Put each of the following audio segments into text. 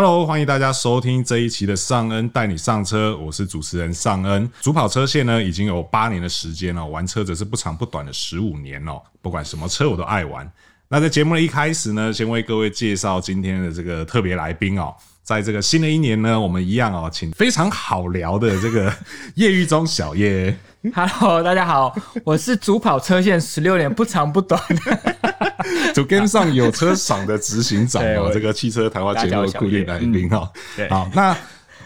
Hello，欢迎大家收听这一期的尚恩带你上车，我是主持人尚恩。主跑车线呢已经有八年的时间了，玩车则是不长不短的十五年哦。不管什么车我都爱玩。那在节目的一开始呢，先为各位介绍今天的这个特别来宾哦。在这个新的一年呢，我们一样哦，请非常好聊的这个 业余中小叶。Hello，大家好，我是主跑车线十六年不长不短。的，就跟上有车赏的执行长哦，这个汽车谈话节目的固定来宾哈。好，那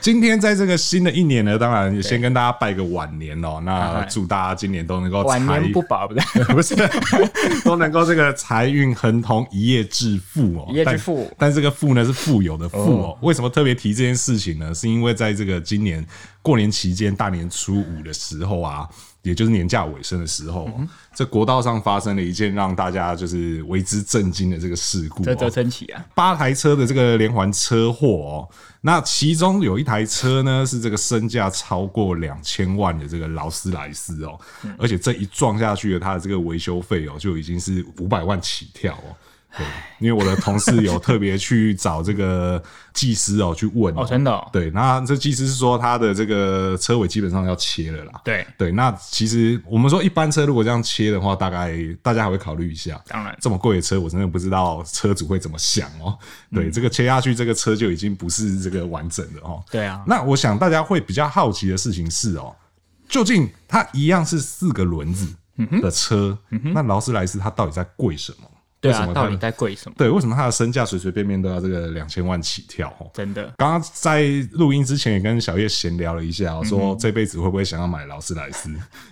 今天在这个新的一年呢，当然先跟大家拜个晚年哦。那祝大家今年都能够晚年不保，不对，不是 都能够这个财运亨通，一夜致富哦。一夜致富，但这个富呢是富有的富哦。为什么特别提这件事情呢？是因为在这个今年。过年期间，大年初五的时候啊，也就是年假尾声的时候，嗯、这国道上发生了一件让大家就是为之震惊的这个事故，啧啧称奇啊！八台车的这个连环车祸哦，那其中有一台车呢是这个身价超过两千万的这个劳斯莱斯哦，嗯、而且这一撞下去的它的这个维修费哦就已经是五百万起跳哦。对，因为我的同事有特别去找这个技师哦，去问哦，真的、哦、对。那这技师是说他的这个车尾基本上要切了啦。对对，那其实我们说一般车如果这样切的话，大概大家还会考虑一下。当然，这么贵的车，我真的不知道车主会怎么想哦。对，嗯、这个切下去，这个车就已经不是这个完整的哦。对啊。那我想大家会比较好奇的事情是哦，究竟它一样是四个轮子的车，那劳斯莱斯它到底在贵什么？对啊，到底在贵什么？对，为什么他的身价随随便便都要这个两千万起跳？真的，刚刚在录音之前也跟小叶闲聊了一下，我说这辈子会不会想要买劳斯莱斯？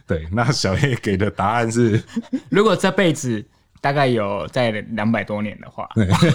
对，那小叶给的答案是，如果这辈子。大概有在两百多年的话，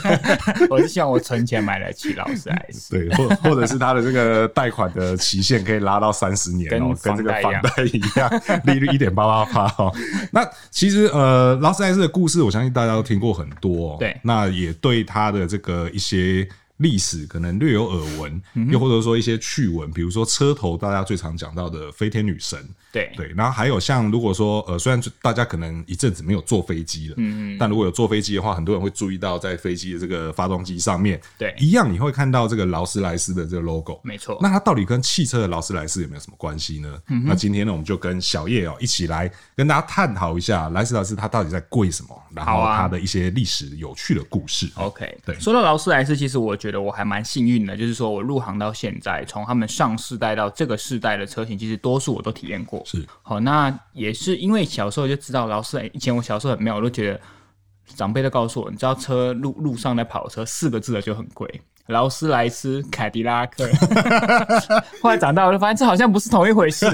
我是希望我存钱买得起劳斯莱斯，对，或或者是他的这个贷款的期限可以拉到三十年哦，跟这个房贷一样，利率一点八八八哦。那其实呃，劳斯莱斯的故事，我相信大家都听过很多哦，对，那也对他的这个一些。历史可能略有耳闻，又或者说一些趣闻，比如说车头大家最常讲到的飞天女神，对。对，然后还有像如果说呃，虽然大家可能一阵子没有坐飞机了，嗯嗯，但如果有坐飞机的话，很多人会注意到在飞机的这个发动机上面，对，一样你会看到这个劳斯莱斯的这个 logo，没错。那它到底跟汽车的劳斯莱斯有没有什么关系呢？那今天呢，我们就跟小叶哦一起来跟大家探讨一下劳斯莱斯它到底在贵什么，然后它的一些历史有趣的故事。OK，对，说到劳斯莱斯，其实我觉得我还蛮幸运的，就是说我入行到现在，从他们上世代到这个世代的车型，其实多数我都体验过。是，好，那也是因为小时候就知道劳斯莱，以前我小时候很妙，我都觉得长辈都告诉我，你知道车路路上的跑车四个字的就很贵。劳斯莱斯、凯迪拉克，后来长大我就发现这好像不是同一回事。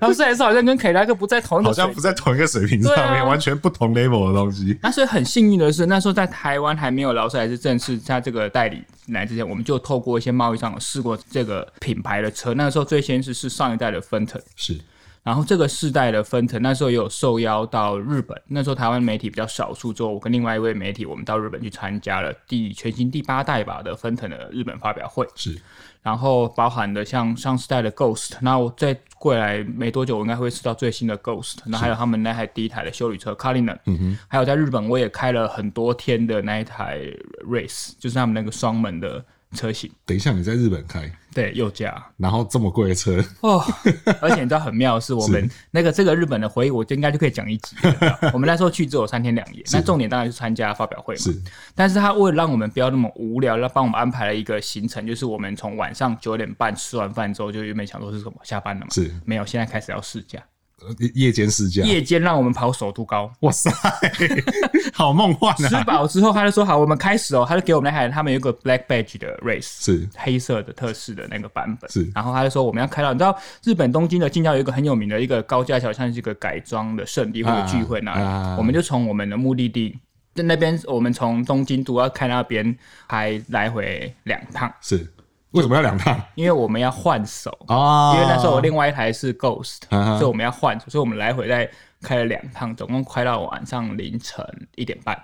劳斯莱斯好像跟凯迪拉克不在同一个，好像不在同一个水平上面，啊、完全不同 level 的东西。那所以很幸运的是，那时候在台湾还没有劳斯莱斯正式在这个代理来之前，我们就透过一些贸易上试过这个品牌的车。那个时候最先是是上一代的芬腾，是。然后这个世代的分腾，那时候也有受邀到日本。那时候台湾媒体比较少数，之后我跟另外一位媒体，我们到日本去参加了第全新第八代吧的分腾的日本发表会。是，然后包含的像上世代的 Ghost，那我再过来没多久，我应该会试到最新的 Ghost。那还有他们那台第一台的修理车 Cullinan，嗯哼，还有在日本我也开了很多天的那一台 Race，就是他们那个双门的。车型，等一下你在日本开，对，右驾，然后这么贵的车？哦，而且你知道很妙的是，我们那个这个日本的回忆，我就应该就可以讲一集。我们那时候去只有三天两夜，那重点当然是参加发表会嘛。是，但是他为了让我们不要那么无聊，要帮我们安排了一个行程，就是我们从晚上九点半吃完饭之后，就原本想说是什么下班了嘛，是，没有，现在开始要试驾。夜间试驾，夜间让我们跑首都高，哇塞，好梦幻啊！吃饱之后，他就说好，我们开始哦。他就给我们那台，他们有个 Black Badge 的 Race，是黑色的特仕的那个版本，是。然后他就说我们要开到，你知道日本东京的近郊有一个很有名的一个高架桥，像是一个改装的圣地或者聚会那里，啊、我们就从我们的目的地在那边，我们从东京都要开那边还来回两趟，是。为什么要两趟？因为我们要换手啊！因为那时候我另外一台是 Ghost，所以我们要换手，所以我们来回再开了两趟，总共开到晚上凌晨一点半。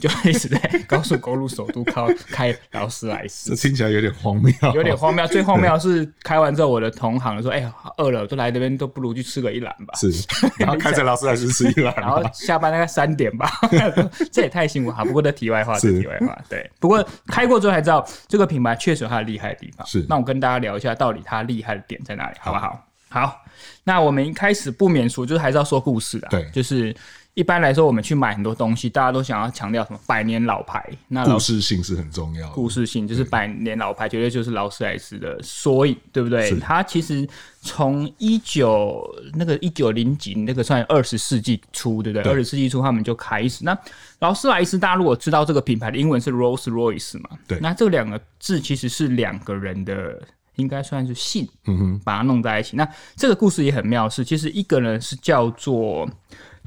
就一直在 高速公路首都靠开劳斯莱斯，这听起来有点荒谬，有点荒谬。最荒谬是开完之后，我的同行说：“哎呀，饿了，都来这边，都不如去吃个一兰吧。”是，然后开着劳斯莱斯吃一兰，然后下班大概三点吧，这也太辛苦哈。不过这题外话，是题外话。对，不过开过之后才知道，这个品牌确实有它的厉害的地方。是，那我跟大家聊一下，到底它厉害的点在哪里，好不好？好，那我们一开始不免俗，就是还是要说故事的。对，就是。一般来说，我们去买很多东西，大家都想要强调什么百年老牌，那故事性是很重要的。故事性就是百年老牌，绝对就是劳斯莱斯的缩影，对不对？它其实从一九那个一九零几那个算二十世纪初，对不对？二十世纪初他们就开始。那劳斯莱斯，大家如果知道这个品牌的英文是 Rolls Royce 嘛？对。那这两个字其实是两个人的，应该算是姓，嗯哼，把它弄在一起。那这个故事也很妙，是其实一个人是叫做。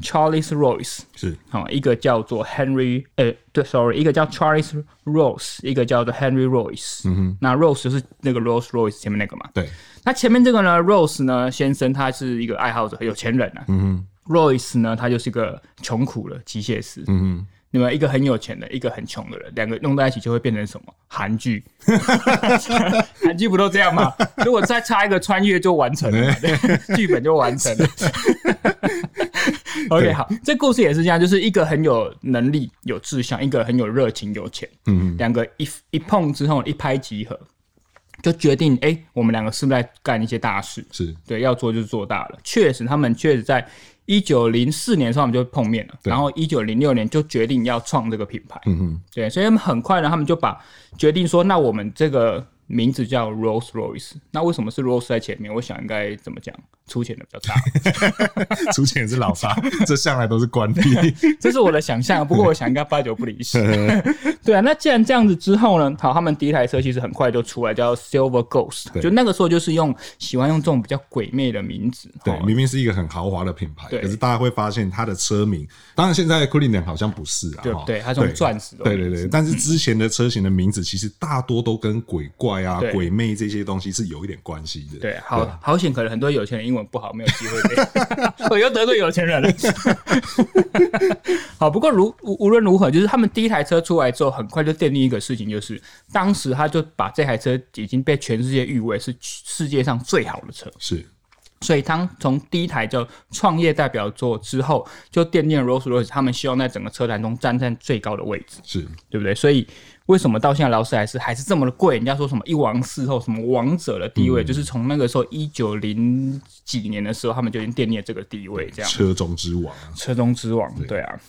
Charles Royce 是好，一个叫做 Henry，呃、欸，对，sorry，一个叫 Charles Royce，一个叫做 Henry Royce。嗯哼，那 Royce 就是那个 Rolls Royce 前面那个嘛。对，那前面这个呢，Royce 呢先生他是一个爱好者，有钱人啊。嗯哼，Royce 呢，他就是一个穷苦的机械师。嗯哼。你们一个很有钱的，一个很穷的人，两个弄在一起就会变成什么？韩剧？韩剧不都这样吗？如果再插一个穿越就完成了，剧本就完成了。OK，好，这故事也是这样，就是一个很有能力、有志向，一个很有热情、有钱。嗯，两个一一碰之后一拍即合，就决定哎、欸，我们两个是不是在干一些大事？是对，要做就做大了。确实，他们确实在。一九零四年的时候，我们就碰面了，然后一九零六年就决定要创这个品牌。嗯哼，对，所以他们很快呢，他们就把决定说，那我们这个名字叫 Rolls Royce。那为什么是 Rolls 在前面？我想应该怎么讲？出钱的比较大，出钱也是老大，这向来都是惯例。这是我的想象，不过我想应该八九不离十。对啊，那既然这样子之后呢，好，他们第一台车其实很快就出来，叫 Silver Ghost，就那个时候就是用喜欢用这种比较鬼魅的名字。对，明明是一个很豪华的品牌，可是大家会发现它的车名，当然现在 Cullinan 好像不是啊，对对，它是用钻石。对对对，但是之前的车型的名字其实大多都跟鬼怪啊、鬼魅这些东西是有一点关系的。对，好好险，可能很多有钱人英文。不好，没有机会。我又得罪有钱人了。好，不过如无论如何，就是他们第一台车出来之后，很快就奠定一个事情，就是当时他就把这台车已经被全世界誉为是世界上最好的车。是，所以当从第一台叫创业代表作之后，就奠定了 Rolls-Royce，他们希望在整个车坛中站在最高的位置，是对不对？所以。为什么到现在劳斯莱斯还是这么的贵？人家说什么一王四后，什么王者的地位，嗯、就是从那个时候一九零几年的时候，他们就已经奠定了这个地位，这样车中之王，车中之王，对，对啊，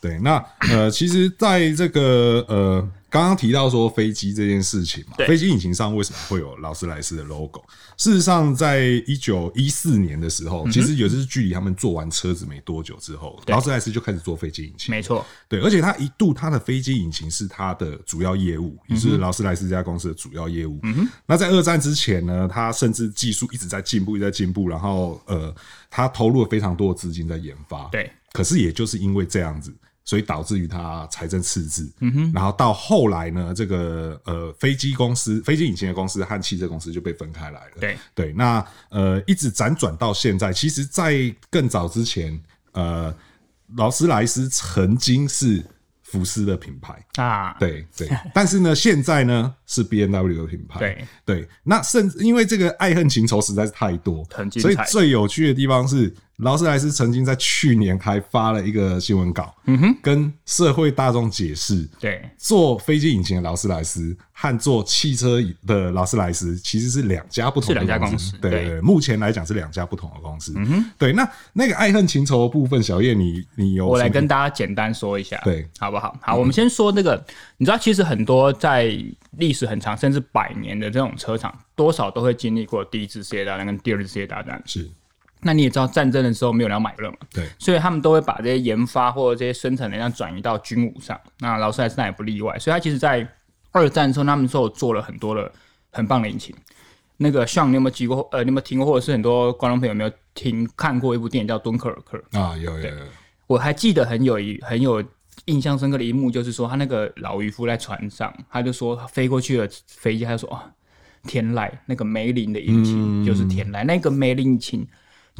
对。那呃，其实在这个呃。刚刚提到说飞机这件事情嘛，飞机引擎上为什么会有劳斯莱斯的 logo？事实上，在一九一四年的时候，其实也是距离他们做完车子没多久之后，劳斯莱斯就开始做飞机引擎。没错，对，而且他一度他的飞机引擎是他的主要业务，也是劳斯莱斯这家公司的主要业务。嗯哼。那在二战之前呢，他甚至技术一直在进步，一直在进步，然后呃，他投入了非常多的资金在研发。对。可是也就是因为这样子。所以导致于它财政赤字，嗯哼，然后到后来呢，这个呃飞机公司、飞机引擎的公司和汽车公司就被分开来了。对。对，那呃一直辗转到现在，其实，在更早之前，呃，劳斯莱斯曾经是福斯的品牌。啊，对对，但是呢，现在呢是 B N W 的品牌。对。对，那甚至因为这个爱恨情仇实在是太多，所以最有趣的地方是。劳斯莱斯曾经在去年还发了一个新闻稿，嗯哼，跟社会大众解释，对，做飞机引擎的劳斯莱斯和做汽车的劳斯莱斯其实是两家不同的公司，两家公司，对对，对，目前来讲是两家不同的公司，嗯哼，对，那那个爱恨情仇的部分，小叶你你有，我来跟大家简单说一下，对，好不好？好，我们先说那个，你知道，其实很多在历史很长甚至百年的这种车厂，多少都会经历过第一次世界大战跟第二次世界大战，是。那你也知道，战争的时候没有人要买了嘛？对，所以他们都会把这些研发或者这些生产能量转移到军武上。那劳斯莱斯那也不例外。所以他其实，在二战的时候，他们说做了很多的很棒的引擎。那个像你有没有记过？呃，你有没有听过？或者是很多观众朋友有没有听看过一部电影叫《敦刻尔克》啊？有有有。我还记得很有一很有印象深刻的一幕，就是说他那个老渔夫在船上，他就说飞过去的飞机，他就说啊，天籁那个梅林的引擎就是天籁，嗯、那个梅林引擎。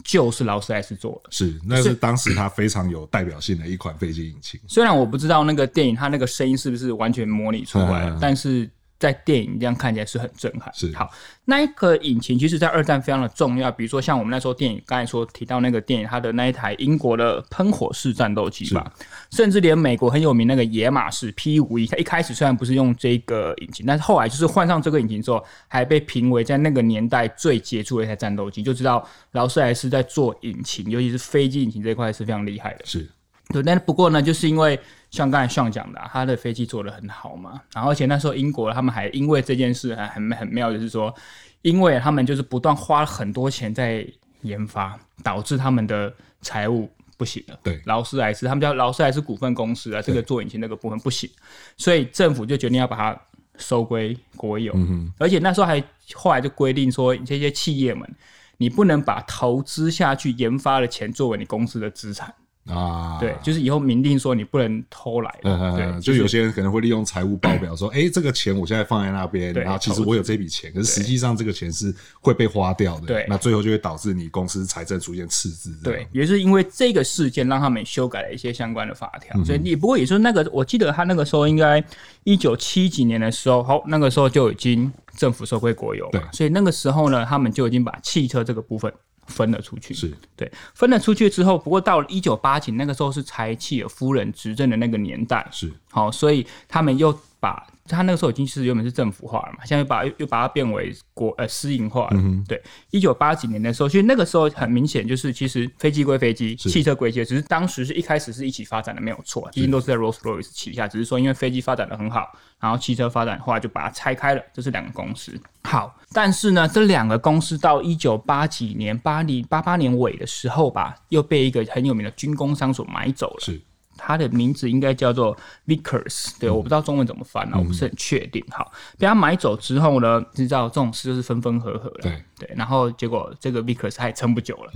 就是劳斯莱斯做的。是，那是当时它非常有代表性的一款飞机引擎。虽然我不知道那个电影它那个声音是不是完全模拟出来，嗯、但是。在电影这样看起来是很震撼。是好，那一个引擎其实，在二战非常的重要。比如说，像我们那时候电影刚才说提到那个电影，它的那一台英国的喷火式战斗机吧，甚至连美国很有名那个野马式 P 五一它一开始虽然不是用这个引擎，但是后来就是换上这个引擎之后，还被评为在那个年代最杰出的一台战斗机，就知道劳斯莱斯在做引擎，尤其是飞机引擎这一块是非常厉害的。是。对，但不过呢，就是因为像刚才上讲的、啊，他的飞机做得很好嘛，然后而且那时候英国他们还因为这件事还很很妙，就是说，因为他们就是不断花了很多钱在研发，导致他们的财务不行了。对，劳斯莱斯他们叫劳斯莱斯股份公司啊，这个做引擎那个部分不行，所以政府就决定要把它收归国有。而且那时候还后来就规定说，这些企业们，你不能把投资下去研发的钱作为你公司的资产。啊，对，就是以后明定说你不能偷来的，嗯、对，就有些人可能会利用财务报表说，哎、欸，这个钱我现在放在那边，然后其实我有这笔钱，可是实际上这个钱是会被花掉的，对，那最后就会导致你公司财政出现赤字，对，也是因为这个事件让他们修改了一些相关的法条，所以你不过也是那个，我记得他那个时候应该一九七几年的时候，好，那个时候就已经政府收归国有，对，所以那个时候呢，他们就已经把汽车这个部分。分了出去，是。对，分了出去之后，不过到了一九八几那个时候是柴契尔夫人执政的那个年代，是。好，所以他们又把。他那个时候已经是原本是政府化了嘛，现在又把又把它变为国呃私营化了。嗯、对，一九八几年的时候，其实那个时候很明显就是，其实飞机归飞机，汽车归汽车，只是当时是一开始是一起发展的，没有错，毕竟都是在 Rolls-Royce 旗下，只是说因为飞机发展的很好，然后汽车发展后来就把它拆开了，这是两个公司。好，但是呢，这两个公司到一九八几年八零八八年尾的时候吧，又被一个很有名的军工商所买走了。是。它的名字应该叫做 Vickers，对，我不知道中文怎么翻啊，嗯、我不是很确定。好，被他买走之后呢，知道这种事就是分分合合了。对对，然后结果这个 Vickers 他也撑不久了。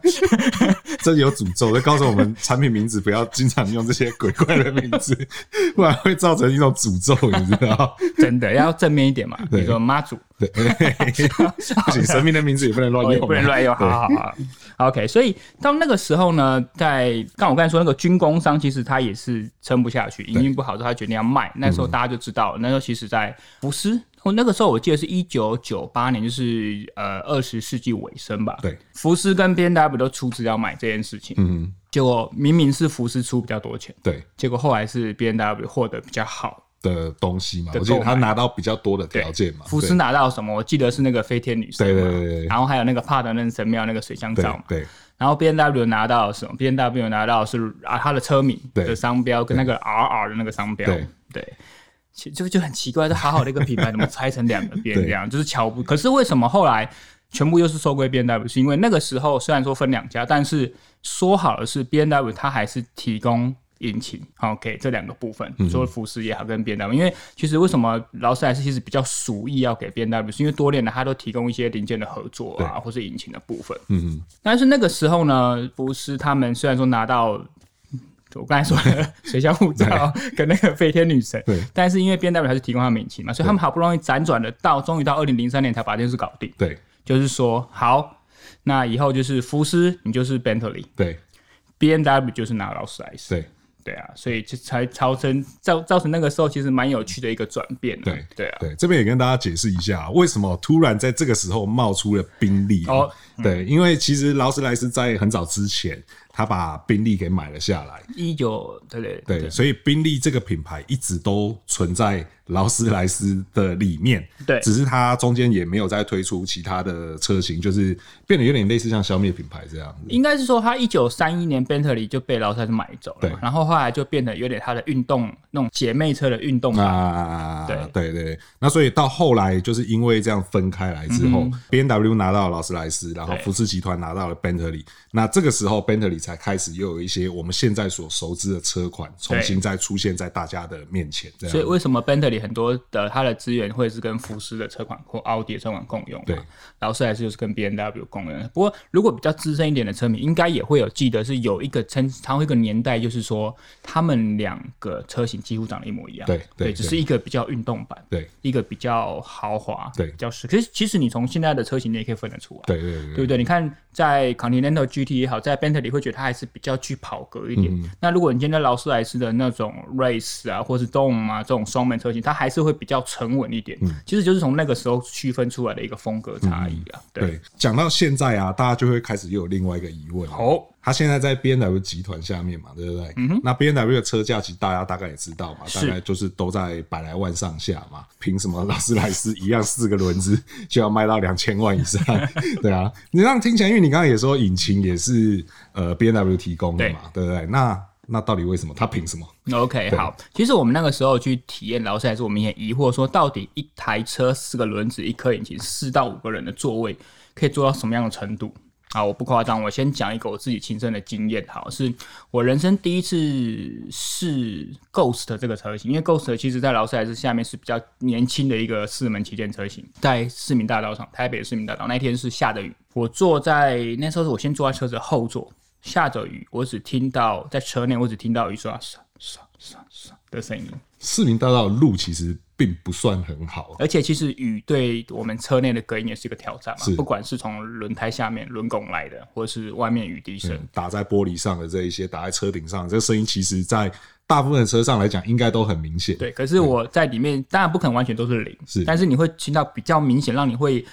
这有诅咒，就告诉我们产品名字不要经常用这些鬼怪的名字，不然会造成一种诅咒，你知道？真的要正面一点嘛，比如说妈祖。对，不行，神明的名字也不能乱用，不能乱用。好好好，OK。所以到那个时候呢，在刚我刚才说那个军工商，其实他也是撑不下去，营运不好之后，他决定要卖。那时候大家就知道了，那时候其实在福斯，我那个时候我记得是一九九八年，就是呃二十世纪尾声吧。对，福斯跟 B N W 都出资要买这件事情。嗯，结果明明是福斯出比较多钱，对，结果后来是 B N W 获得比较好。的东西嘛，我记得他拿到比较多的条件嘛。福斯拿到什么？我记得是那个飞天女神，对对对，然后还有那个帕德嫩神庙那个水箱罩嘛。对。然后 B N W 拿到什么？B N W 拿到是啊，他的车名的商标跟那个 R R 的那个商标。对对。其实就就很奇怪，这好好的一个品牌怎么拆成两个边这样？就是瞧不。可是为什么后来全部又是收归 B N W，是因为那个时候虽然说分两家，但是说好的是 B N W，它还是提供。引擎，OK，这两个部分，你说福斯也好，跟 BMW，因为其实为什么劳斯莱斯其实比较属意要给 BMW，是因为多年来它都提供一些零件的合作啊，或是引擎的部分。嗯嗯。但是那个时候呢，福斯他们虽然说拿到我刚才说的 水箱护罩跟那个飞天女神，对，但是因为 BMW 还是提供他们引擎嘛，所以他们好不容易辗转的到，终于到二零零三年才把这件事搞定。对，就是说好，那以后就是福斯，你就是 Bentley，对，BMW 就是拿劳斯莱斯，对。对啊，所以就才造成造造成那个时候其实蛮有趣的一个转变。对对啊，对，这边也跟大家解释一下，为什么突然在这个时候冒出了宾利。哦，嗯、对，因为其实劳斯莱斯在很早之前。他把宾利给买了下来，一九对对对，所以宾利这个品牌一直都存在劳斯莱斯的里面，对，只是它中间也没有再推出其他的车型，就是变得有点类似像消灭品牌这样。应该是说，他一九三一年 Bentley 就被劳斯莱斯买走了，对，然后后来就变得有点他的运动那种姐妹车的运动啊，对。对对，那所以到后来就是因为这样分开来之后，B N W 拿到劳斯莱斯，然后福斯集团拿到了 Bentley，，那这个时候 Bentley。才开始又有一些我们现在所熟知的车款重新再出现在大家的面前。所以为什么 Bentley 很多的它的资源会是跟福斯的车款或奥迪的车款共用？对，劳斯莱斯就是跟 B N W 共用。不过如果比较资深一点的车迷，应该也会有记得是有一个称，长一个年代，就是说他们两个车型几乎长得一模一样。对对，对，只是一个比较运动版，对，一个比较豪华，对，比较实。可是其实你从现在的车型你也可以分得出来。对对对，对不对？你看在 Continental GT 也好，在 Bentley 会觉得它还是比较具跑格一点。嗯、那如果你今天劳斯莱斯的那种 Race 啊，或是 Dome 啊这种双门车型，它还是会比较沉稳一点。嗯，其实就是从那个时候区分出来的一个风格差异啊。嗯、对，讲到现在啊，大家就会开始又有另外一个疑问。哦，他现在在 B N W 集团下面嘛，对不对？嗯。那 B N W 的车价其实大家大概也知道嘛，大概就是都在百来万上下嘛。凭什么劳斯莱斯一样四个轮子就要卖到两千万以上？对啊，你这样听起来，因为你刚刚也说引擎也是呃 B N W 提供的嘛，对，对不对？那那到底为什么？他凭什么？OK，好，其实我们那个时候去体验劳斯莱斯，我们也疑惑说，到底一台车四个轮子一颗引擎四到五个人的座位可以做到什么样的程度？啊，我不夸张，我先讲一个我自己亲身的经验。好，是我人生第一次试 Ghost 这个车型，因为 Ghost 其实在劳斯莱斯下面是比较年轻的一个四门旗舰车型，在市民大道上，台北的市民大道，那天是下着雨，我坐在那时候是我先坐在车子后座，下着雨，我只听到在车内，我只听到雨刷刷刷刷刷的声音。市民大道的路其实并不算很好，而且其实雨对我们车内的隔音也是一个挑战嘛。不管是从轮胎下面轮拱来的，或者是外面雨滴声打在玻璃上的这一些，打在车顶上，这个声音其实，在大部分的车上来讲，应该都很明显。对，可是我在里面，当然不可能完全都是零，是，但是你会听到比较明显，让你会。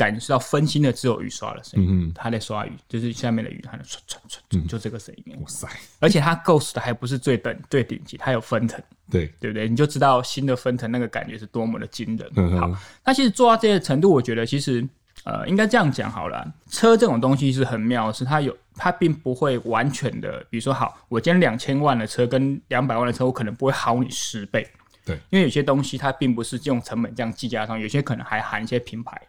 感觉到分心的只有雨刷的声音，嗯，他在刷雨，就是下面的雨，他在唰唰唰，就这个声音。哇塞！而且它 Ghost 的还不是最等最顶级，它有分层，对对不对？你就知道新的分层那个感觉是多么的惊人。嗯、好，那其实做到这些程度，我觉得其实呃，应该这样讲好了。车这种东西是很妙，是它有它并不会完全的，比如说好，我今天两千万的车跟两百万的车，我可能不会好你十倍，对，因为有些东西它并不是用成本这样计价上，有些可能还含一些品牌。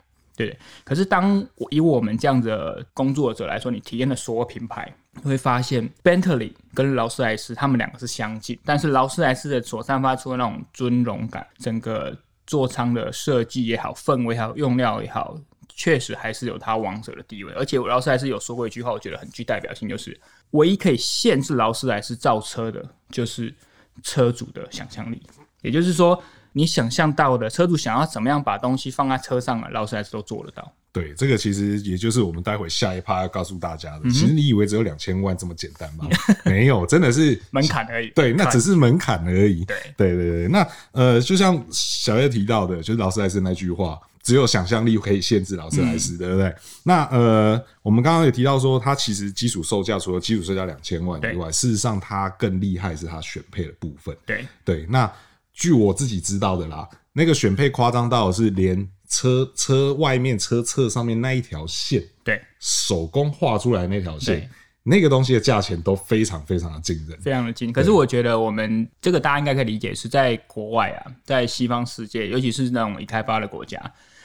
对，可是当我以我们这样的工作者来说，你体验的所有品牌，你会发现 Bentley 跟劳斯莱斯他们两个是相近，但是劳斯莱斯的所散发出的那种尊荣感，整个座舱的设计也好，氛围也好，用料也好，确实还是有它王者的地位。而且劳斯莱斯有说过一句话，我觉得很具代表性，就是唯一可以限制劳斯莱斯造车的，就是车主的想象力，也就是说。你想象到的车主想要怎么样把东西放在车上，劳斯莱斯都做得到。对，这个其实也就是我们待会下一趴要告诉大家的。嗯、其实你以为只有两千万这么简单吗？没有，真的是门槛而已。对，那只是门槛而已。对，对，对，对。那呃，就像小叶提到的，就是劳斯莱斯那句话：“只有想象力可以限制劳斯莱斯，嗯，对不对？”那呃，我们刚刚也提到说，它其实基础售价除了基础售价两千万以外，事实上它更厉害是它选配的部分。对，对，那。据我自己知道的啦，那个选配夸张到是连车车外面车侧上面那一条线，对，手工画出来那条线，那个东西的价钱都非常非常的惊人，非常的惊。可是我觉得我们这个大家应该可以理解，是在国外啊，在西方世界，尤其是那种已开发的国家，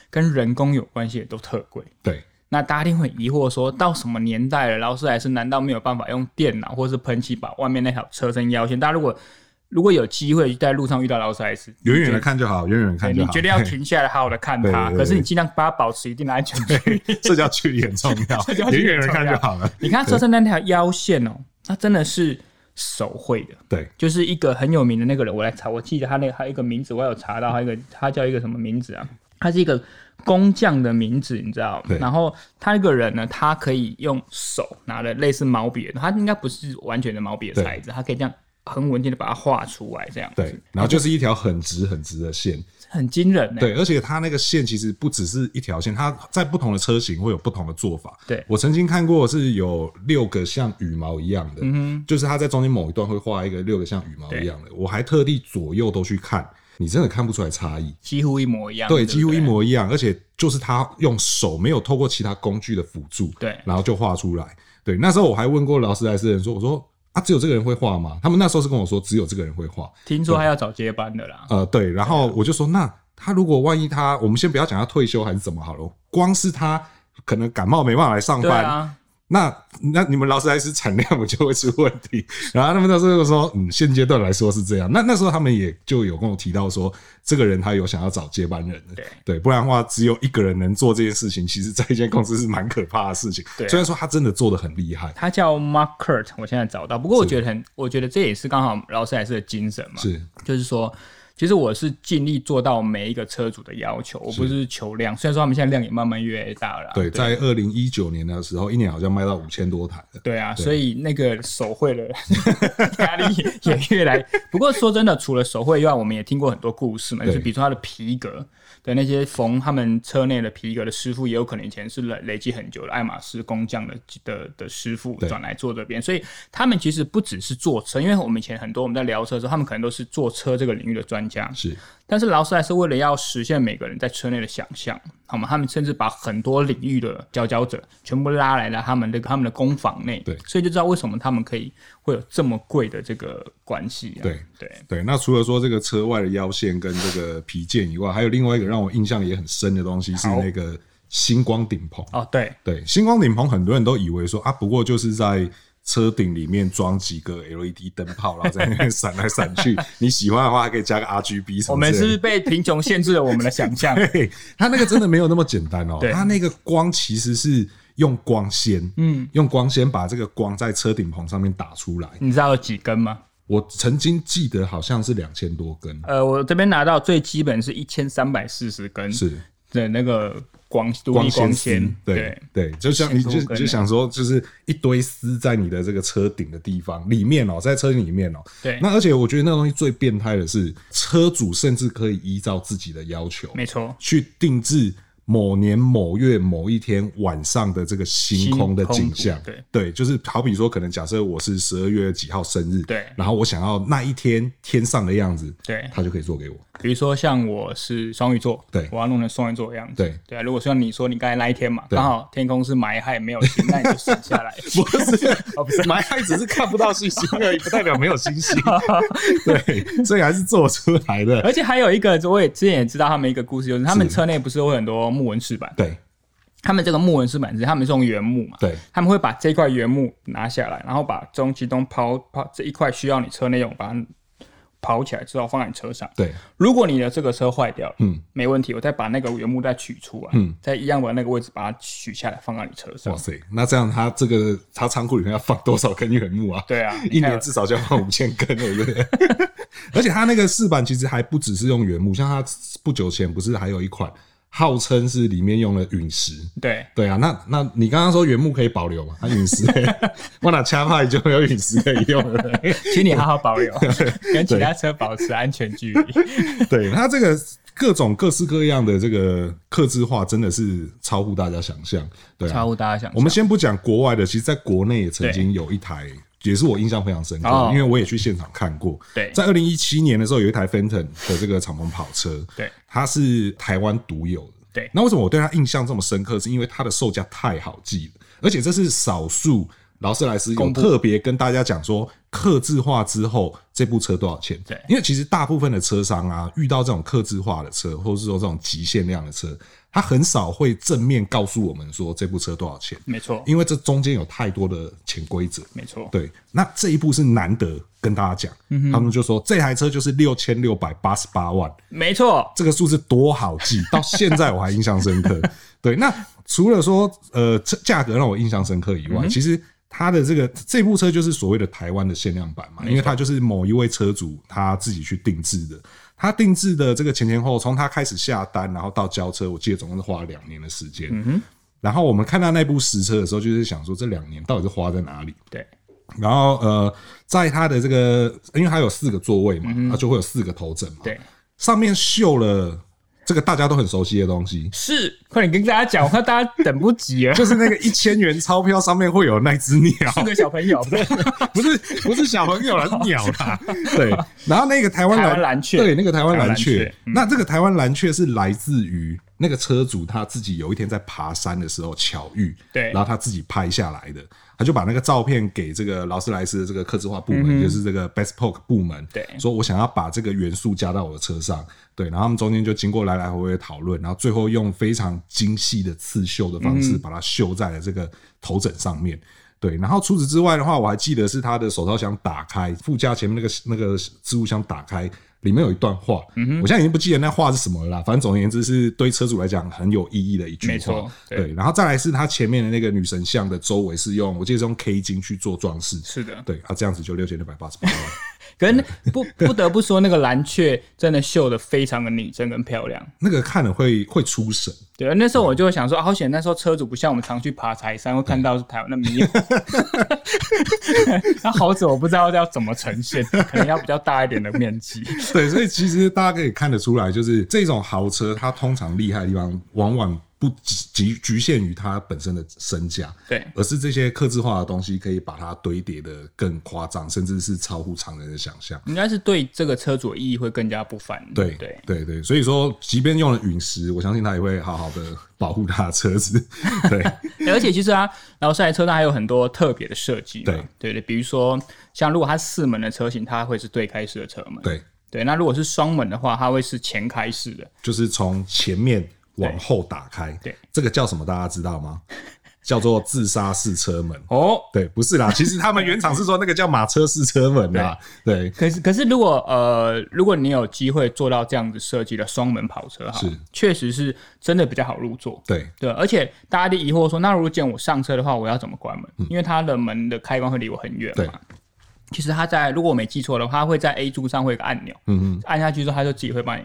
跟人工有关系的都特贵。对，那大家一定会疑惑说，到什么年代了，劳斯莱斯难道没有办法用电脑或是喷漆把外面那条车身腰线？大家如果如果有机会在路上遇到劳斯莱斯，远远的看就好，远远的看就好。你绝对要停下来好好的看它，可是你尽量把它保持一定的安全距离，社交距离很重要。远远的看就好了。你看车身那条腰线哦、喔，它真的是手绘的。对，就是一个很有名的那个人，我来查，我记得他那个还有一个名字，我有查到，还有一个他叫一个什么名字啊？他是一个工匠的名字，你知道？然后他那个人呢，他可以用手拿的类似毛笔，他应该不是完全的毛笔的材质，他可以这样。很稳定的把它画出来，这样对，然后就是一条很直很直的线，很惊人。对，而且它那个线其实不只是一条线，它在不同的车型会有不同的做法。对，我曾经看过是有六个像羽毛一样的，嗯哼，就是它在中间某一段会画一个六个像羽毛一样的。我还特地左右都去看，你真的看不出来差异，几乎一模一样。对，几乎一模一样，而且就是他用手没有透过其他工具的辅助，对，然后就画出来。对，那时候我还问过劳斯莱斯人说，我说。啊，只有这个人会画吗？他们那时候是跟我说，只有这个人会画。听说他要找接班的啦。呃，对，然后我就说，那他如果万一他，我们先不要讲他退休还是怎么好了，光是他可能感冒没办法来上班，那那你们劳斯莱斯产量不就会出问题？然后他们那时候就说，嗯，现阶段来说是这样。那那时候他们也就有跟我提到说，这个人他有想要找接班人的，对对，不然的话只有一个人能做这件事情，其实在一间公司是蛮可怕的事情。对，虽然说他真的做的很厉害，他叫 Mark Kurt，我现在找到。不过我觉得很，我觉得这也是刚好劳斯莱斯的精神嘛，是，就是说。其实我是尽力做到每一个车主的要求，我不是求量。虽然说他们现在量也慢慢越来越大了。对，在二零一九年的时候，一年好像卖到五千多台。对啊，所以那个手绘的 压力也越来。不过说真的，除了手绘以外，我们也听过很多故事嘛，就是比如说他的皮革。的那些缝他们车内的皮革的师傅，也有可能以前是累累积很久的爱马仕工匠的的的师傅转来做这边，所以他们其实不只是做车，因为我们以前很多我们在聊车的时候，他们可能都是做车这个领域的专家。是。但是劳斯莱斯为了要实现每个人在车内的想象，好吗？他们甚至把很多领域的佼佼者全部拉来了他们的他们的工坊内，对，所以就知道为什么他们可以会有这么贵的这个关系。对对对。那除了说这个车外的腰线跟这个皮件以外，还有另外一个让我印象也很深的东西是那个星光顶棚。哦，对对，星光顶棚很多人都以为说啊，不过就是在。车顶里面装几个 LED 灯泡，然后在那边闪来闪去。你喜欢的话，还可以加个 RGB 什么。我们是不是被贫穷限制了我们的想象？对，它那个真的没有那么简单哦。它那个光其实是用光纤，嗯，用光纤把这个光在车顶棚上面打出来。你知道有几根吗？我曾经记得好像是两千多根。呃，我这边拿到最基本是一千三百四十根。是。对，那个光光纤丝，对对，就像你就就想说，就是一堆丝在你的这个车顶的地方里面哦，在车里面哦。对，那而且我觉得那个东西最变态的是，车主甚至可以依照自己的要求，没错，去定制。某年某月某一天晚上的这个星空的景象，对对，就是好比说，可能假设我是十二月几号生日，对，然后我想要那一天天上的样子，对，他就可以做给我。比如说像我是双鱼座，对，我要弄成双鱼座的样子，对对啊。如果像你说你刚才那一天嘛，刚好天空是霾害没有星，那你就省下来。不是，哦不是，霾害只是看不到星星而已，不代表没有星星。对，所以还是做出来的。而且还有一个，我也之前也知道他们一个故事，就是他们车内不是会很多。木纹饰板，对，他们这个木纹饰板是他们是用原木嘛？对，他们会把这块原木拿下来，然后把中其中抛抛这一块需要你车内用，把它刨起来之后放在你车上。对，如果你的这个车坏掉了，嗯，没问题，我再把那个原木再取出来，嗯，在一样把那个位置把它取下来放在你车上。哇塞，那这样它这个它仓库里面要放多少根原木啊？对 啊，一年至少就要放五千根，对不对？而且它那个饰板其实还不只是用原木，像它不久前不是还有一款。号称是里面用了陨石，对对啊，那那你刚刚说原木可以保留嘛？它陨石，我拿掐派就有陨石可以用了，请你好好保留，跟其他车保持安全距离。对，它这个各种各式各样的这个刻字化，真的是超乎大家想象，对、啊，超乎大家想象。我们先不讲国外的，其实在国内也曾经有一台。也是我印象非常深刻，因为我也去现场看过。对，在二零一七年的时候，有一台 Phantom 的这个敞篷跑车，对，它是台湾独有的。对，那为什么我对它印象这么深刻？是因为它的售价太好记了，而且这是少数劳斯莱斯有特别跟大家讲说，刻字化之后这部车多少钱？对，因为其实大部分的车商啊，遇到这种刻字化的车，或者是说这种极限量的车。他很少会正面告诉我们说这部车多少钱，没错，因为这中间有太多的潜规则，没错。对，那这一部是难得跟大家讲，嗯，他们就说这台车就是六千六百八十八万，没错，这个数字多好记，到现在我还印象深刻。对，那除了说呃价格让我印象深刻以外，嗯、其实它的这个这部车就是所谓的台湾的限量版嘛，因为它就是某一位车主他自己去定制的。他定制的这个前前后，从他开始下单，然后到交车，我记得总共是花了两年的时间。嗯哼。然后我们看到那部实车的时候，就是想说这两年到底是花在哪里？对。然后呃，在他的这个，因为它有四个座位嘛，它就会有四个头枕嘛。对。上面绣了。这个大家都很熟悉的东西。是，快点跟大家讲，我看大家等不及啊。就是那个一千元钞票上面会有那只鸟，是个小朋友，不是不是小朋友了，是鸟啦。对，然后那个台湾蓝，蓝雀，对，那个台湾蓝雀，那这个台湾蓝雀是来自于那个车主他自己有一天在爬山的时候巧遇，对，然后他自己拍下来的，他就把那个照片给这个劳斯莱斯的这个客制化部门，嗯、就是这个 Bespoke 部门，对，说我想要把这个元素加到我的车上，对，然后他们中间就经过来来回回的讨论，然后最后用非常精细的刺绣的方式把它绣在了这个头枕上面。对，然后除此之外的话，我还记得是他的手套箱打开，副驾前面那个那个置物箱打开，里面有一段话。嗯，我现在已经不记得那话是什么了啦。反正总而言之，是对车主来讲很有意义的一句话。没错，对，对。然后再来是他前面的那个女神像的周围是用，我记得是用 K 金去做装饰。是的，对。啊，这样子就六千六百八十八万。可是不 不得不说，那个蓝雀真的绣的非常的拟真跟漂亮，那个看了会会出神。对，那时候我就会想说，好险那时候车主不像我们常去爬台山，会看到是台湾的名字。那猴子，我不知道要怎么呈现，可能要比较大一点的面积。对，所以其实大家可以看得出来，就是这种豪车，它通常厉害的地方，往往。不局局限于它本身的身价，对，而是这些克制化的东西可以把它堆叠的更夸张，甚至是超乎常人的想象。应该是对这个车主的意义会更加不凡。对对对对，所以说，即便用了陨石，我相信他也会好好的保护他的车子。对，而且其实啊，然后这台车上还有很多特别的设计。对对对，比如说像如果它四门的车型，它会是对开式的车门。对对，那如果是双门的话，它会是前开式的，就是从前面。往后打开，对，对这个叫什么？大家知道吗？叫做自杀式车门。哦，对，不是啦，其实他们原厂是说那个叫马车式车门啦。对，对可是可是如果呃，如果你有机会做到这样子设计的双门跑车哈，是，确实是真的比较好入座。对对，而且大家的疑惑说，那如果见我上车的话，我要怎么关门？嗯、因为它的门的开关会离我很远嘛。对其实它在，如果我没记错的话，它会在 A 柱上会有个按钮，嗯嗯，按下去之后，它就自己会帮你。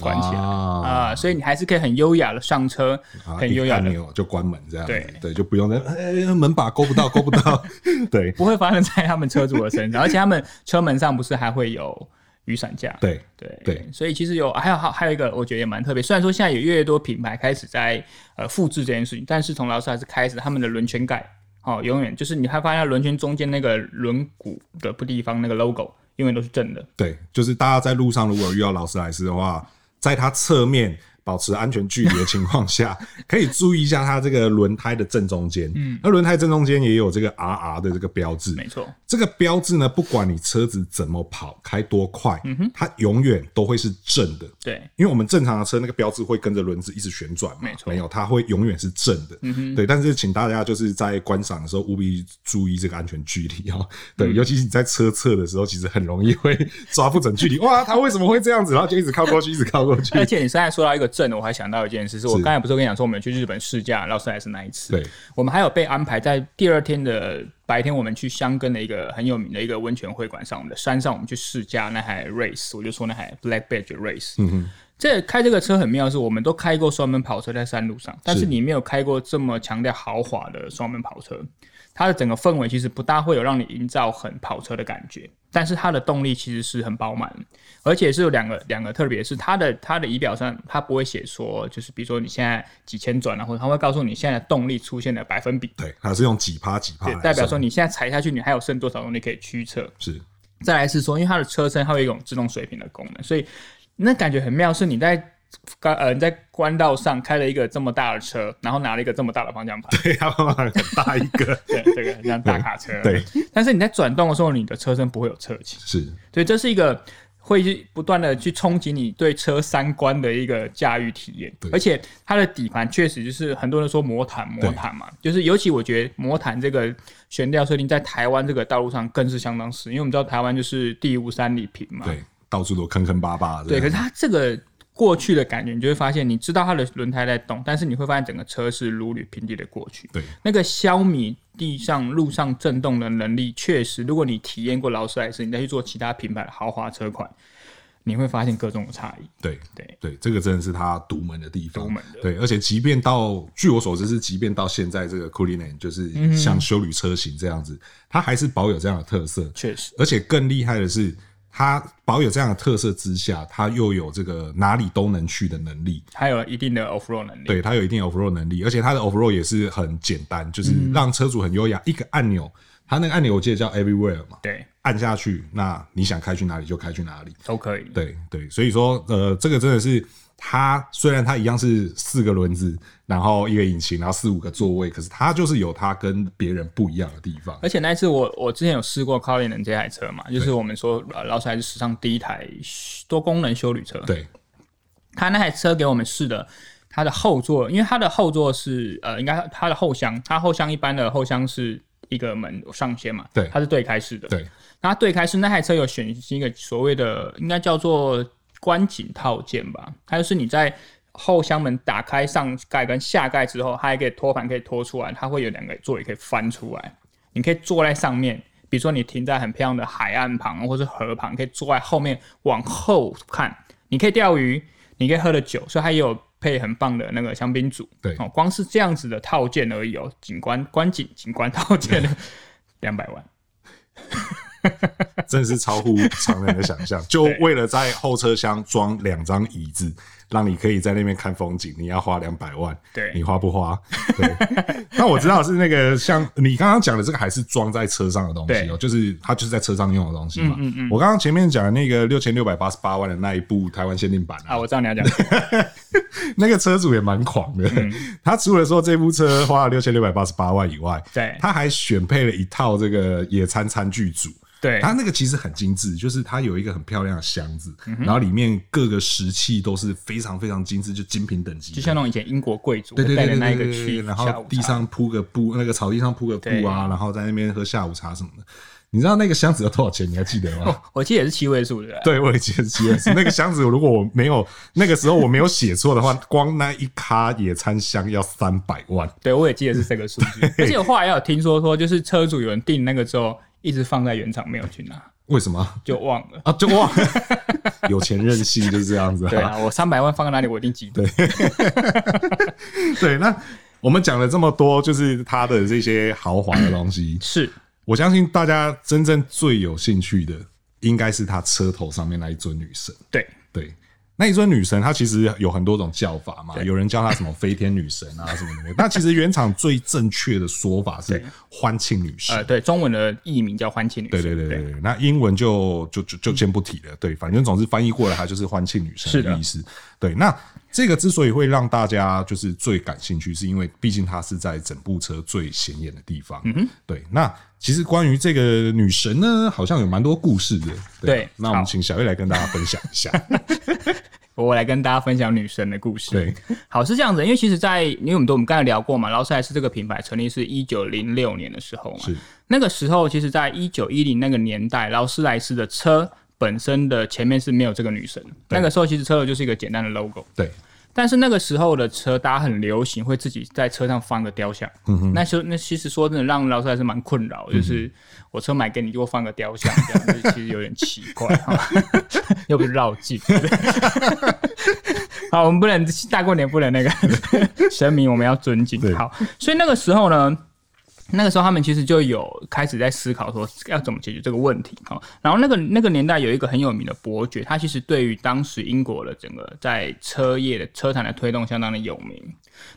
关起来啊，啊，所以你还是可以很优雅的上车，啊、很优雅的就关门这样，对。对，就不用在、欸、门把勾不到，勾不到，对，不会发生在他们车主的身上，而且他们车门上不是还会有雨伞架，对对对，所以其实有还有还还有一个我觉得也蛮特别，虽然说现在有越来越多品牌开始在呃复制这件事情，但是从劳斯莱斯开始，他们的轮圈盖哦，永远就是你会发现轮圈中间那个轮毂的不地方那个 logo 永远都是正的，对，就是大家在路上如果遇到劳斯莱斯的话。在它侧面保持安全距离的情况下，可以注意一下它这个轮胎的正中间。嗯，那轮胎正中间也有这个 RR 的这个标志。没错，这个标志呢，不管你车子怎么跑，开多快，嗯哼，它永远都会是正的。对，因为我们正常的车那个标志会跟着轮子一直旋转嘛。没错，没有，它会永远是正的。嗯哼，对。但是请大家就是在观赏的时候务必注意这个安全距离哦。对，尤其是你在车侧的时候，其实很容易会抓不准距离。哇，它为什么会这样子？然后就一直靠过去，一直靠过去。而且你现在说到一个正的，我还想到一件事，是我刚才不是跟你讲说我们去日本试驾劳斯莱斯那一次，对，我们还有被安排在第二天的白天，我们去箱根的一个很有名的一个温泉会馆上，我们的山上，我们去试驾那台 Race，我就说那台 Black Badge Race，嗯哼，这开这个车很妙，是我们都开过双门跑车在山路上，但是。你没有开过这么强调豪华的双门跑车。它的整个氛围其实不大会有让你营造很跑车的感觉，但是它的动力其实是很饱满，而且是有两个两个特别，是它的它的仪表上它不会写说，就是比如说你现在几千转啊，或者它会告诉你现在的动力出现的百分比，对，它是用几趴几趴，代表说你现在踩下去你还有剩多少动力可以驱车。是，再来是说，因为它的车身它有一种自动水平的功能，所以那感觉很妙，是你在。刚呃，你在官道上开了一个这么大的车，然后拿了一个这么大的方向盘，对，它很大一个，对，这个很像大卡车，对。对，但是你在转动的时候，你的车身不会有侧倾，是，所以这是一个会不断的去冲击你对车三观的一个驾驭体验。对，而且它的底盘确实就是很多人说魔毯魔毯嘛，就是尤其我觉得魔毯这个悬吊设定在台湾这个道路上更是相当实，因为我们知道台湾就是地无三里平嘛，对，到处都坑坑巴巴的。对，可是它这个。过去的感觉，你就会发现，你知道它的轮胎在动，但是你会发现整个车是如履平地的过去。对，那个消弭地上路上震动的能力，确实，如果你体验过劳斯莱斯，你再去做其他品牌的豪华车款，你会发现各种的差异。对对对，这个真的是它独门的地方。独门的。对，而且即便到，据我所知是，即便到现在这个 Cullinan 就是像修旅车型这样子，它还是保有这样的特色。确实，而且更厉害的是。它保有这样的特色之下，它又有这个哪里都能去的能力，它有一定的 off road 能力。对，它有一定 off road 能力，而且它的 off road 也是很简单，就是让车主很优雅，一个按钮，它那个按钮我记得叫 everywhere 嘛，对，按下去，那你想开去哪里就开去哪里，都可以。对对，所以说呃，这个真的是它虽然它一样是四个轮子，然后一个引擎，然后四五个座位，可是它就是有它跟别人不一样的地方。而且那一次我我之前有试过 Cullinan 这台车嘛，就是我们说劳斯莱斯史上第一台多功能修旅车。对，他那台车给我们试的，它的后座，因为它的后座是呃，应该它的后箱，它后箱一般的后箱是一个门上掀嘛，对，它是对开式的。对，那对开式那台车有选一个所谓的，应该叫做。观景套件吧，它就是你在后箱门打开上盖跟下盖之后，它还可以托盘可以拖出来，它会有两个座椅可以翻出来，你可以坐在上面。比如说你停在很漂亮的海岸旁或是河旁，可以坐在后面往后看，你可以钓鱼，你可以喝的酒，所以它也有配很棒的那个香槟组。对，哦，光是这样子的套件而已哦，景观观景景观套件 两百万。真的是超乎常人的想象，就为了在后车厢装两张椅子，让你可以在那边看风景，你要花两百万，对，你花不花？对。那我知道是那个像你刚刚讲的这个，还是装在车上的东西哦，就是它就是在车上用的东西嘛。嗯嗯。我刚刚前面讲的那个六千六百八十八万的那一部台湾限定版啊，我知道你要讲，那个车主也蛮狂的，他除了说这部车花了六千六百八十八万以外，对，他还选配了一套这个野餐餐具组。对，它那个其实很精致，就是它有一个很漂亮的箱子，嗯、然后里面各个石器都是非常非常精致，就精品等级，就像那种以前英国贵族对对对对那一个区，然后地上铺个布，那个草地上铺个布啊，然后在那边喝下午茶什么的。你知道那个箱子要多少钱？你还记得吗？哦、我记得也是七位数的。对，我也记得是七位数。那个箱子如果我没有那个时候我没有写错的话，光那一卡野餐箱要三百万。对，我也记得是这个数据。而且我后来也有听说说，就是车主有人订那个之后，一直放在原厂没有去拿。为什么就忘了啊？就忘了，有钱任性就是这样子。对啊，我三百万放在哪里，我一定记得。对，对。那我们讲了这么多，就是它的这些豪华的东西。是，我相信大家真正最有兴趣的，应该是它车头上面那一尊女神。对对。那一尊女神，她其实有很多种叫法嘛，有人叫她什么飞天女神啊什么的。那 其实原厂最正确的说法是欢庆女神。呃，对，中文的译名叫欢庆女神。对对对对对。那英文就就就就先不提了。对，反正总之翻译过来，它就是欢庆女神的意思。对，那这个之所以会让大家就是最感兴趣，是因为毕竟它是在整部车最显眼的地方。嗯哼。对，那其实关于这个女神呢，好像有蛮多故事的。对，对，那我们请小叶来跟大家分享一下。我来跟大家分享女神的故事。对，好，是这样子，因为其实在，在因为我们都我们刚才聊过嘛，劳斯莱斯这个品牌成立是一九零六年的时候嘛，是那个时候，其实在一九一零那个年代，劳斯莱斯的车本身的前面是没有这个女神，那个时候其实车头就是一个简单的 logo。对。但是那个时候的车，大家很流行会自己在车上放个雕像。嗯哼，那时候那其实说真的，让老师还是蛮困扰，就是我车买给你，就放个雕像，这样子其实有点奇怪哈，又不是绕境。好，我们不能大过年不能那个 神明，我们要尊敬。好，所以那个时候呢。那个时候，他们其实就有开始在思考说要怎么解决这个问题哈。然后那个那个年代有一个很有名的伯爵，他其实对于当时英国的整个在车业的车坛的推动相当的有名。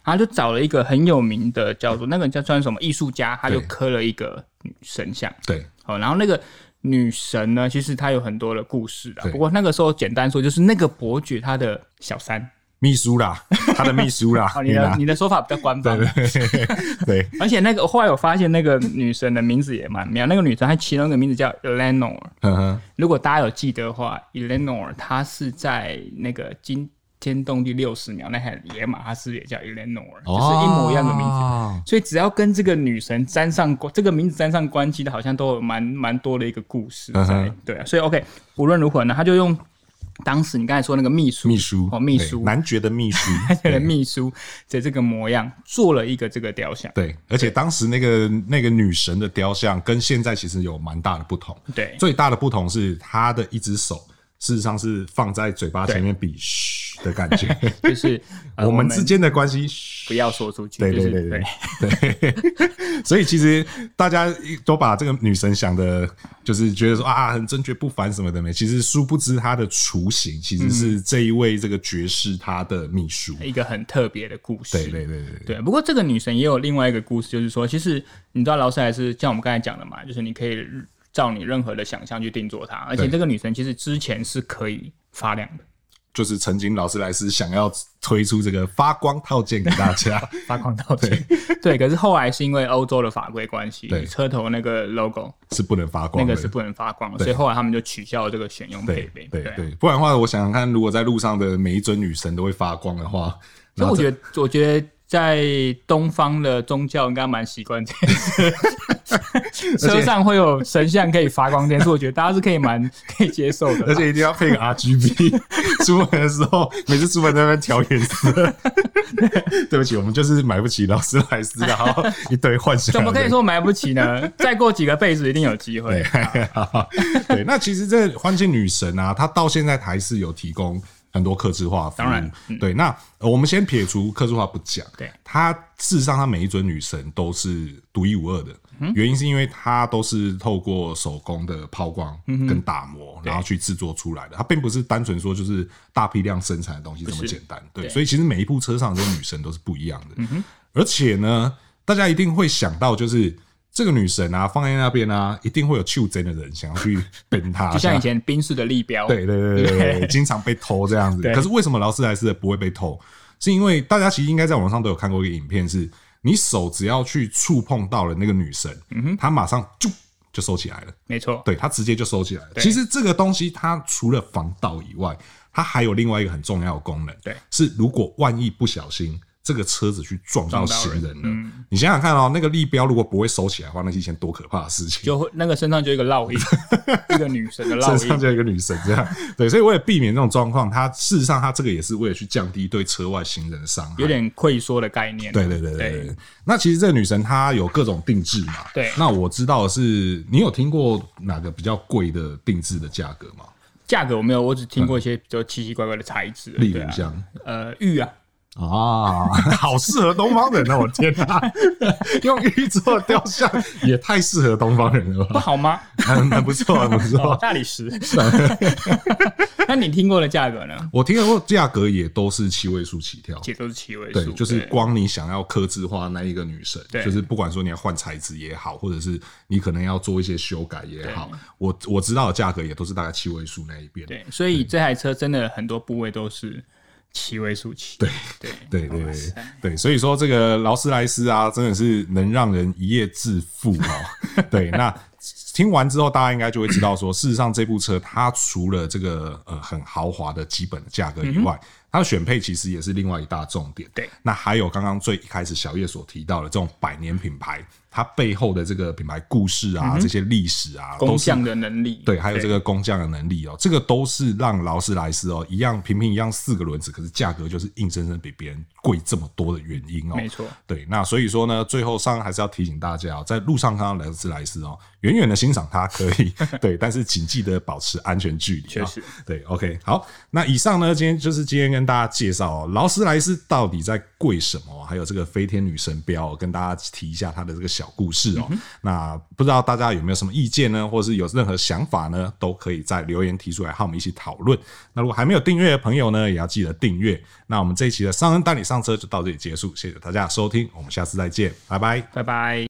然后就找了一个很有名的叫做那个叫算什么艺术家，他就刻了一个女神像。对，好，然后那个女神呢，其实她有很多的故事的。不过那个时候简单说，就是那个伯爵他的小三。秘书啦，他的秘书啦。你的你的说法比较官方。对 对对，对。而且那个后来我发现那个女神的名字也蛮妙，那个女神她其中一个名字叫 Eleanor。嗯哼。如果大家有记得的话，Eleanor 她是在那个惊天动地六十秒那台野马，她是也叫 Eleanor，就是一模一样的名字。哦。所以只要跟这个女神沾上关，这个名字沾上关系的，好像都有蛮蛮多的一个故事在。对啊，所以 OK，无论如何呢，他就用。当时你刚才说那个秘书，秘书哦，秘书，男爵的秘书，男爵的秘书的这个模样做了一个这个雕像。对，而且当时那个那个女神的雕像跟现在其实有蛮大的不同。对，最大的不同是她的一只手事实上是放在嘴巴前面比嘘。的感觉，就是我们之间的关系不要说出去。对对对对对，所以其实大家都把这个女神想的，就是觉得说啊很贞洁不凡什么的没，其实殊不知她的雏形其实是这一位这个爵士他的秘书，一个很特别的故事。对对对对对。不过这个女神也有另外一个故事，就是说，其实你知道劳斯莱斯像我们刚才讲的嘛，就是你可以照你任何的想象去定做它，而且这个女神其实之前是可以发亮的。就是曾经劳斯莱斯想要推出这个发光套件给大家，发光套件，对，可是后来是因为欧洲的法规关系，对，车头那个 logo 是不能发光，那个是不能发光，所以后来他们就取消了这个选用配备，对对，不然的话，我想想看，如果在路上的每一尊女神都会发光的话，所以我觉得，我觉得。在东方的宗教应该蛮习惯这样，车上会有神像可以发光电，所以我觉得大家是可以蛮可以接受的。而且一定要配个 RGB，出门的时候每次出门在那边调颜色。对不起，我们就是买不起劳斯莱斯，然后一堆幻想。怎么可以说买不起呢？再过几个辈子一定有机会。对，那其实这欢庆女神啊，她到现在还是有提供。很多客制化当然，嗯、对。那我们先撇除客制化不讲，对，它事实上，它每一尊女神都是独一无二的，嗯、原因是因为它都是透过手工的抛光跟打磨，嗯、然后去制作出来的。它并不是单纯说就是大批量生产的东西这么简单，对。对，所以其实每一部车上的这个女神都是不一样的，嗯、而且呢，大家一定会想到就是。这个女神啊，放在那边啊，一定会有求真的人想要去 奔她，就像以前宾士的立标，对对对对，对 经常被偷这样子。可是为什么劳斯莱斯的不会被偷？是因为大家其实应该在网上都有看过一个影片，是你手只要去触碰到了那个女神，嗯哼，她马上就就收起来了。没错，对，她直接就收起来了。其实这个东西它除了防盗以外，它还有另外一个很重要的功能，对，是如果万一不小心。这个车子去撞到行人了，你想想看哦，那个立标如果不会收起来的话，那是一件多可怕的事情。就会那个身上就一个烙印，一个女神的烙印，身上就一个女神这样。对，所以为了避免这种状况，它事实上它这个也是为了去降低对车外行人的伤害，有点溃缩的概念。对对对对对。对那其实这个女神她有各种定制嘛？对。那我知道的是，你有听过哪个比较贵的定制的价格吗？价格我没有，我只听过一些比较奇奇怪怪的材质，例如像呃玉啊。啊，好适合东方人啊！我天哪，用玉做雕像也太适合东方人了吧？不好吗？很不错，很不错。大理石。那你听过的价格呢？我听过价格也都是七位数起跳，也都是七位数。对，就是光你想要刻字化那一个女神，就是不管说你要换材质也好，或者是你可能要做一些修改也好，我我知道的价格也都是大概七位数那一边。对，所以这台车真的很多部位都是。七位数起，对对 对对对对，所以说这个劳斯莱斯啊，真的是能让人一夜致富哦。对，那听完之后，大家应该就会知道说，事实上这部车它除了这个呃很豪华的基本的价格以外，它的选配其实也是另外一大重点。对，那还有刚刚最一开始小叶所提到的这种百年品牌。它背后的这个品牌故事啊，嗯、这些历史啊，工匠的能力，对，还有这个工匠的能力哦，这个都是让劳斯莱斯哦一样平平一样四个轮子，可是价格就是硬生生比别人贵这么多的原因哦。没错，对，那所以说呢，最后上还是要提醒大家哦，在路上看到劳斯莱斯哦，远远的欣赏它可以，对，但是请记得保持安全距离。确实，对，OK，好，那以上呢，今天就是今天跟大家介绍哦，劳斯莱斯到底在贵什么，还有这个飞天女神标，跟大家提一下它的这个小故事哦。嗯那不知道大家有没有什么意见呢，或者是有任何想法呢，都可以在留言提出来，和我们一起讨论。那如果还没有订阅的朋友呢，也要记得订阅。那我们这一期的上恩带你上车就到这里结束，谢谢大家的收听，我们下次再见，拜拜，拜拜。